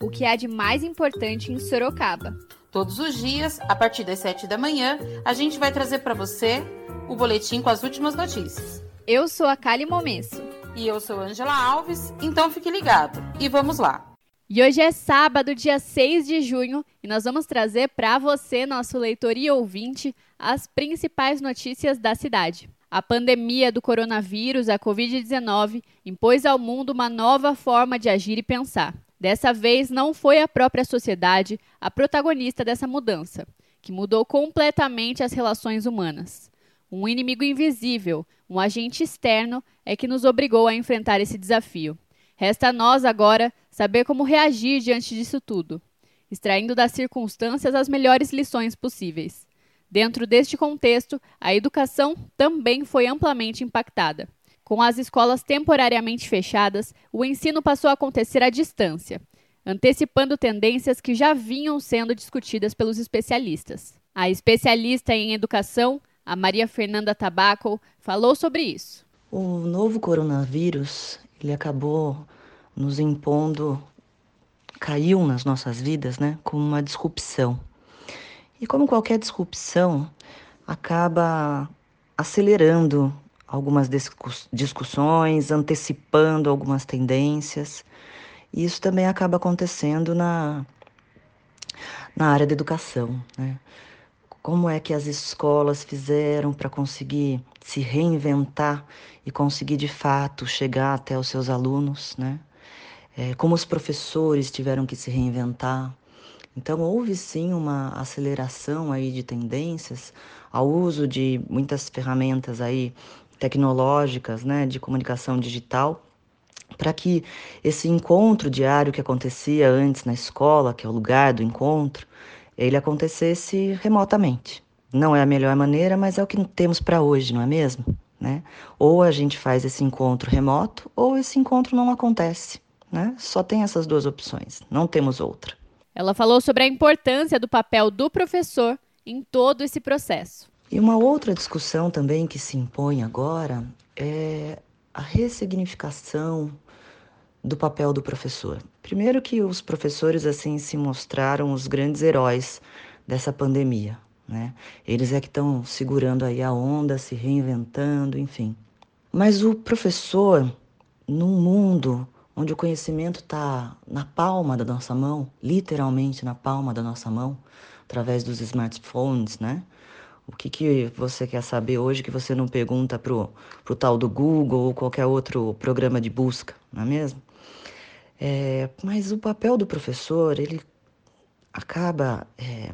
o que há de mais importante em Sorocaba. Todos os dias, a partir das 7 da manhã, a gente vai trazer para você o boletim com as últimas notícias. Eu sou a Kali Momesso. E eu sou Angela Alves, então fique ligado. E vamos lá. E hoje é sábado, dia 6 de junho, e nós vamos trazer para você, nosso leitor e ouvinte, as principais notícias da cidade. A pandemia do coronavírus, a Covid-19, impôs ao mundo uma nova forma de agir e pensar. Dessa vez, não foi a própria sociedade a protagonista dessa mudança, que mudou completamente as relações humanas. Um inimigo invisível, um agente externo, é que nos obrigou a enfrentar esse desafio. Resta a nós agora saber como reagir diante disso tudo, extraindo das circunstâncias as melhores lições possíveis. Dentro deste contexto, a educação também foi amplamente impactada. Com as escolas temporariamente fechadas, o ensino passou a acontecer à distância, antecipando tendências que já vinham sendo discutidas pelos especialistas. A especialista em educação, a Maria Fernanda Tabaco falou sobre isso. O novo coronavírus, ele acabou nos impondo, caiu nas nossas vidas, né, como uma disrupção. E como qualquer disrupção, acaba acelerando algumas discussões, antecipando algumas tendências. E isso também acaba acontecendo na, na área da educação. Né? Como é que as escolas fizeram para conseguir se reinventar e conseguir de fato chegar até os seus alunos, né? É, como os professores tiveram que se reinventar. Então houve sim uma aceleração aí de tendências ao uso de muitas ferramentas aí tecnológicas, né, de comunicação digital, para que esse encontro diário que acontecia antes na escola, que é o lugar do encontro, ele acontecesse remotamente. Não é a melhor maneira, mas é o que temos para hoje, não é mesmo? Né? Ou a gente faz esse encontro remoto, ou esse encontro não acontece. Né? Só tem essas duas opções, não temos outra. Ela falou sobre a importância do papel do professor em todo esse processo. E uma outra discussão também que se impõe agora é a ressignificação do papel do professor. Primeiro que os professores assim se mostraram os grandes heróis dessa pandemia, né? Eles é que estão segurando aí a onda, se reinventando, enfim. Mas o professor, num mundo onde o conhecimento está na palma da nossa mão, literalmente na palma da nossa mão, através dos smartphones, né? O que, que você quer saber hoje que você não pergunta pro, pro tal do Google ou qualquer outro programa de busca, não é mesmo? É, mas o papel do professor, ele acaba é,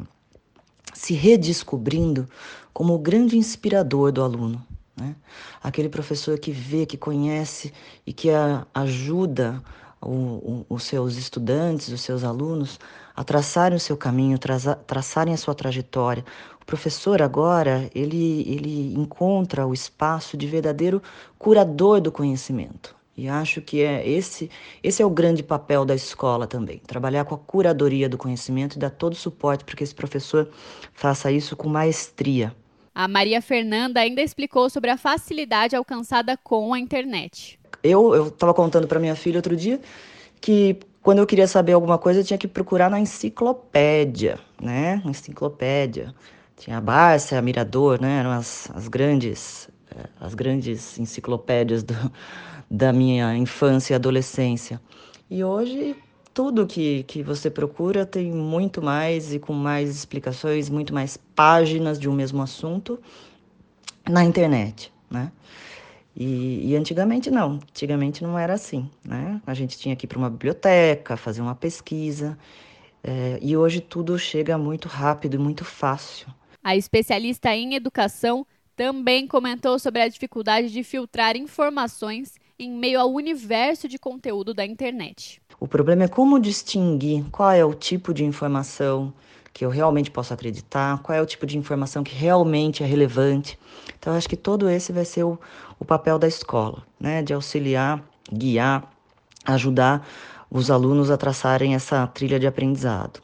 se redescobrindo como o grande inspirador do aluno. Né? Aquele professor que vê, que conhece e que a, ajuda o, o, os seus estudantes, os seus alunos, a traçarem o seu caminho, traça, traçarem a sua trajetória. O professor agora, ele, ele encontra o espaço de verdadeiro curador do conhecimento. E acho que é esse, esse é o grande papel da escola também, trabalhar com a curadoria do conhecimento e dar todo o suporte para que esse professor faça isso com maestria. A Maria Fernanda ainda explicou sobre a facilidade alcançada com a internet. Eu estava contando para minha filha outro dia que quando eu queria saber alguma coisa eu tinha que procurar na enciclopédia, né? Enciclopédia. Tinha a Bárcia, a Mirador, né? Eram as, as grandes eh, as grandes enciclopédias do, da minha infância e adolescência. E hoje tudo que, que você procura tem muito mais e com mais explicações, muito mais páginas de um mesmo assunto na internet, né? E, e, antigamente não, antigamente não era assim, né? A gente tinha que ir para uma biblioteca, fazer uma pesquisa, é, e hoje tudo chega muito rápido e muito fácil. A especialista em educação também comentou sobre a dificuldade de filtrar informações em meio ao universo de conteúdo da internet. O problema é como distinguir qual é o tipo de informação que eu realmente posso acreditar, qual é o tipo de informação que realmente é relevante. Então, acho que todo esse vai ser o, o papel da escola, né? De auxiliar, guiar, ajudar os alunos a traçarem essa trilha de aprendizado.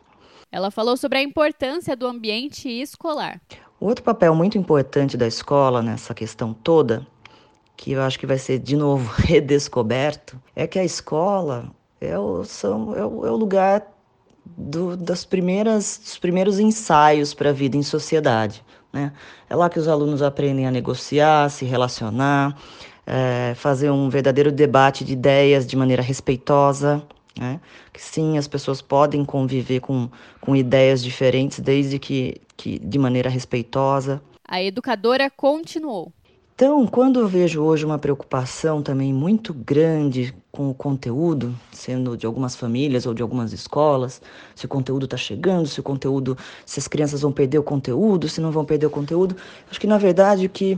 Ela falou sobre a importância do ambiente escolar. Outro papel muito importante da escola nessa questão toda, que eu acho que vai ser de novo redescoberto, é que a escola é o, são, é o, é o lugar do, das primeiras, dos primeiros ensaios para a vida em sociedade. Né? É lá que os alunos aprendem a negociar, se relacionar, é, fazer um verdadeiro debate de ideias de maneira respeitosa. Né? Que sim, as pessoas podem conviver com, com ideias diferentes, desde que, que de maneira respeitosa. A educadora continuou. Então, quando eu vejo hoje uma preocupação também muito grande com o conteúdo, sendo de algumas famílias ou de algumas escolas, se o conteúdo está chegando, se o conteúdo, se as crianças vão perder o conteúdo, se não vão perder o conteúdo, acho que na verdade o que,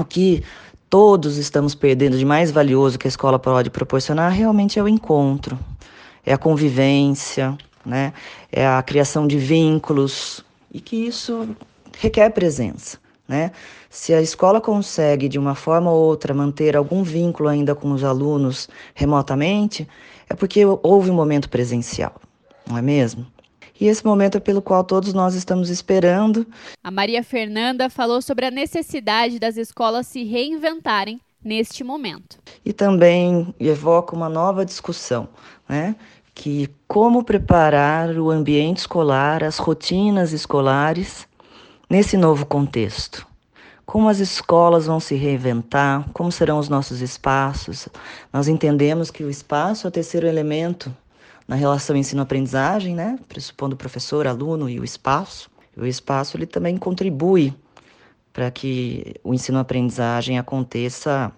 o que todos estamos perdendo de mais valioso que a escola pode proporcionar realmente é o encontro, é a convivência, né? é a criação de vínculos e que isso requer presença. Né? Se a escola consegue, de uma forma ou outra, manter algum vínculo ainda com os alunos remotamente, é porque houve um momento presencial, não é mesmo? E esse momento é pelo qual todos nós estamos esperando. A Maria Fernanda falou sobre a necessidade das escolas se reinventarem neste momento. E também evoca uma nova discussão, né? Que como preparar o ambiente escolar, as rotinas escolares nesse novo contexto. Como as escolas vão se reinventar, como serão os nossos espaços. Nós entendemos que o espaço é o terceiro elemento na relação ensino-aprendizagem, né? pressupondo professor, aluno e o espaço. O espaço ele também contribui para que o ensino-aprendizagem aconteça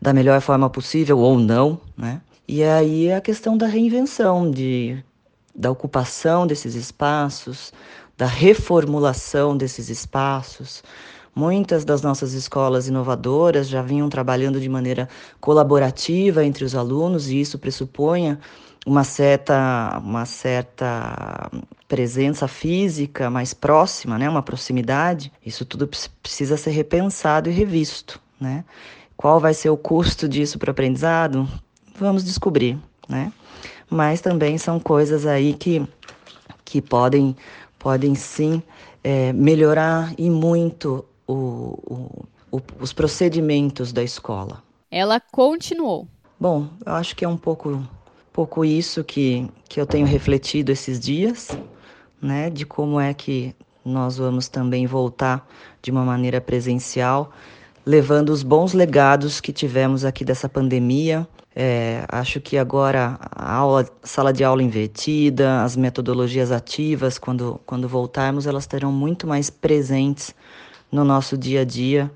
da melhor forma possível ou não, né? E aí é a questão da reinvenção, de, da ocupação desses espaços, da reformulação desses espaços. Muitas das nossas escolas inovadoras já vinham trabalhando de maneira colaborativa entre os alunos, e isso pressupunha uma certa, uma certa presença física mais próxima, né? uma proximidade. Isso tudo precisa ser repensado e revisto. Né? Qual vai ser o custo disso para o aprendizado? Vamos descobrir. Né? Mas também são coisas aí que, que podem podem sim é, melhorar e muito o, o, o, os procedimentos da escola. Ela continuou. Bom, eu acho que é um pouco, pouco isso que, que eu tenho refletido esses dias, né, de como é que nós vamos também voltar de uma maneira presencial, levando os bons legados que tivemos aqui dessa pandemia, é, acho que agora a aula, sala de aula invertida, as metodologias ativas, quando, quando voltarmos, elas terão muito mais presentes no nosso dia a dia,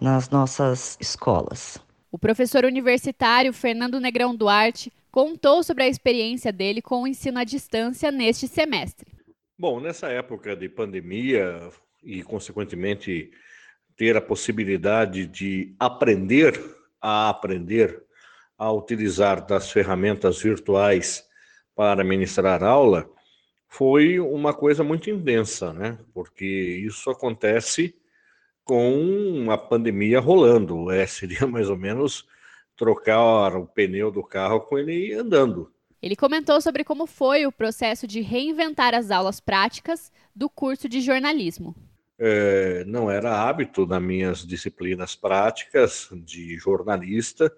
nas nossas escolas. O professor universitário Fernando Negrão Duarte contou sobre a experiência dele com o ensino à distância neste semestre. Bom, nessa época de pandemia e, consequentemente, ter a possibilidade de aprender a aprender a utilizar das ferramentas virtuais para ministrar aula foi uma coisa muito intensa, né? Porque isso acontece com a pandemia rolando. É, seria mais ou menos trocar o pneu do carro com ele andando. Ele comentou sobre como foi o processo de reinventar as aulas práticas do curso de jornalismo. É, não era hábito nas minhas disciplinas práticas de jornalista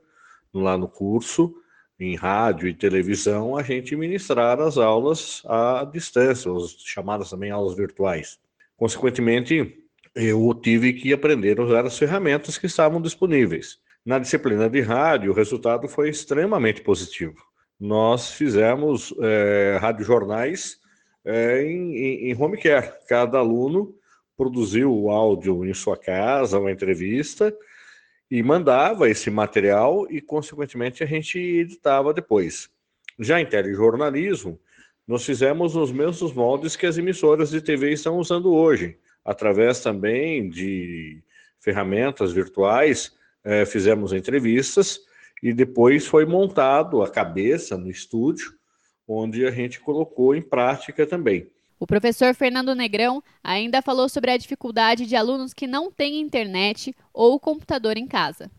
lá no curso, em rádio e televisão, a gente ministrar as aulas à distância, as chamadas também aulas virtuais. Consequentemente, eu tive que aprender a usar as ferramentas que estavam disponíveis. Na disciplina de rádio, o resultado foi extremamente positivo. Nós fizemos é, radiojornais é, em, em home care. Cada aluno produziu o áudio em sua casa, uma entrevista, e mandava esse material e, consequentemente, a gente editava depois. Já em telejornalismo, nós fizemos os mesmos moldes que as emissoras de TV estão usando hoje, através também de ferramentas virtuais, eh, fizemos entrevistas e depois foi montado a cabeça no estúdio, onde a gente colocou em prática também. O professor Fernando Negrão ainda falou sobre a dificuldade de alunos que não têm internet ou computador em casa.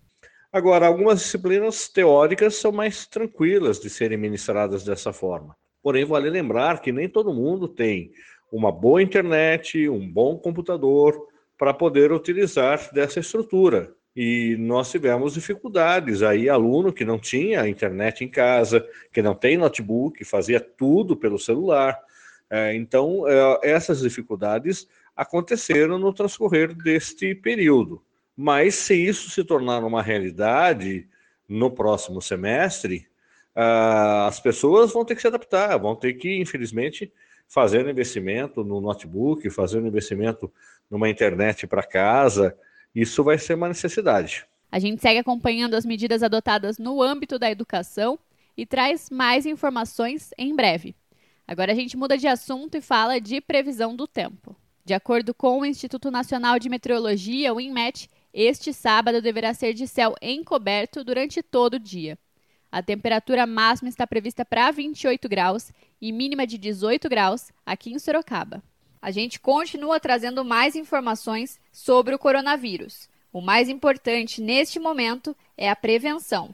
Agora, algumas disciplinas teóricas são mais tranquilas de serem ministradas dessa forma. Porém, vale lembrar que nem todo mundo tem uma boa internet, um bom computador para poder utilizar dessa estrutura. E nós tivemos dificuldades aí, aluno que não tinha internet em casa, que não tem notebook, fazia tudo pelo celular. É, então, é, essas dificuldades aconteceram no transcorrer deste período. Mas se isso se tornar uma realidade no próximo semestre, uh, as pessoas vão ter que se adaptar, vão ter que, infelizmente, fazer um investimento no notebook, fazer um investimento numa internet para casa. Isso vai ser uma necessidade. A gente segue acompanhando as medidas adotadas no âmbito da educação e traz mais informações em breve. Agora a gente muda de assunto e fala de previsão do tempo. De acordo com o Instituto Nacional de Meteorologia, o INMET, este sábado deverá ser de céu encoberto durante todo o dia. A temperatura máxima está prevista para 28 graus e mínima de 18 graus aqui em Sorocaba. A gente continua trazendo mais informações sobre o coronavírus. O mais importante neste momento é a prevenção.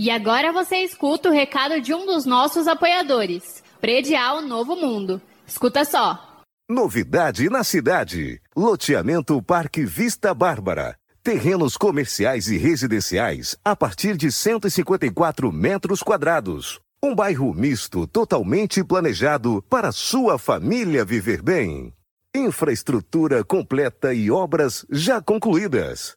E agora você escuta o recado de um dos nossos apoiadores, Predial Novo Mundo. Escuta só. Novidade na cidade. Loteamento Parque Vista Bárbara. Terrenos comerciais e residenciais a partir de 154 metros quadrados. Um bairro misto totalmente planejado para sua família viver bem. Infraestrutura completa e obras já concluídas